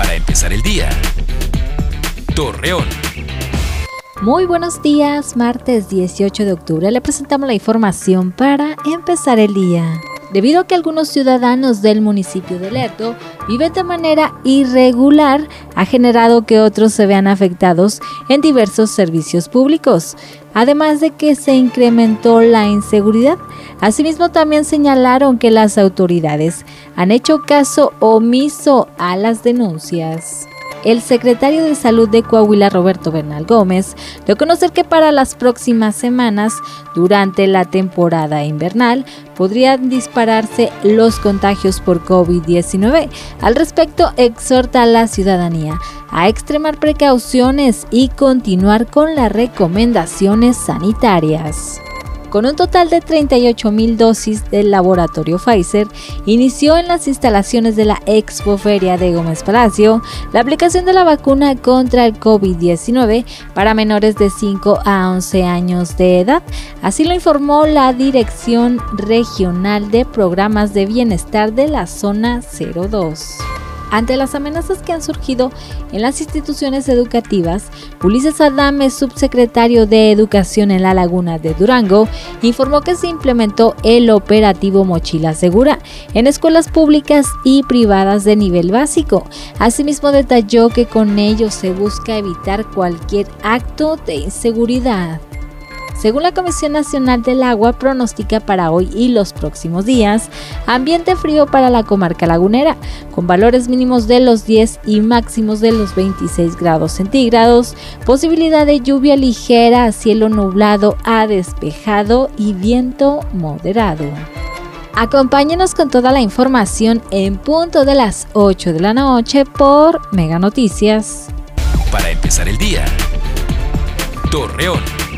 Para empezar el día. Torreón. Muy buenos días, martes 18 de octubre le presentamos la información para empezar el día. Debido a que algunos ciudadanos del municipio de Lerdo viven de manera irregular, ha generado que otros se vean afectados en diversos servicios públicos, además de que se incrementó la inseguridad. Asimismo, también señalaron que las autoridades han hecho caso omiso a las denuncias el secretario de Salud de Coahuila, Roberto Bernal Gómez, dio a conocer que para las próximas semanas, durante la temporada invernal, podrían dispararse los contagios por COVID-19. Al respecto, exhorta a la ciudadanía a extremar precauciones y continuar con las recomendaciones sanitarias con un total de 38 mil dosis del laboratorio Pfizer, inició en las instalaciones de la Expo Feria de Gómez Palacio la aplicación de la vacuna contra el COVID-19 para menores de 5 a 11 años de edad. Así lo informó la Dirección Regional de Programas de Bienestar de la Zona 02. Ante las amenazas que han surgido en las instituciones educativas, Ulises Adame, subsecretario de Educación en la Laguna de Durango, informó que se implementó el operativo Mochila Segura en escuelas públicas y privadas de nivel básico. Asimismo detalló que con ello se busca evitar cualquier acto de inseguridad. Según la Comisión Nacional del Agua, pronostica para hoy y los próximos días ambiente frío para la comarca lagunera, con valores mínimos de los 10 y máximos de los 26 grados centígrados, posibilidad de lluvia ligera, cielo nublado a despejado y viento moderado. Acompáñenos con toda la información en punto de las 8 de la noche por Mega Noticias. Para empezar el día. Torreón.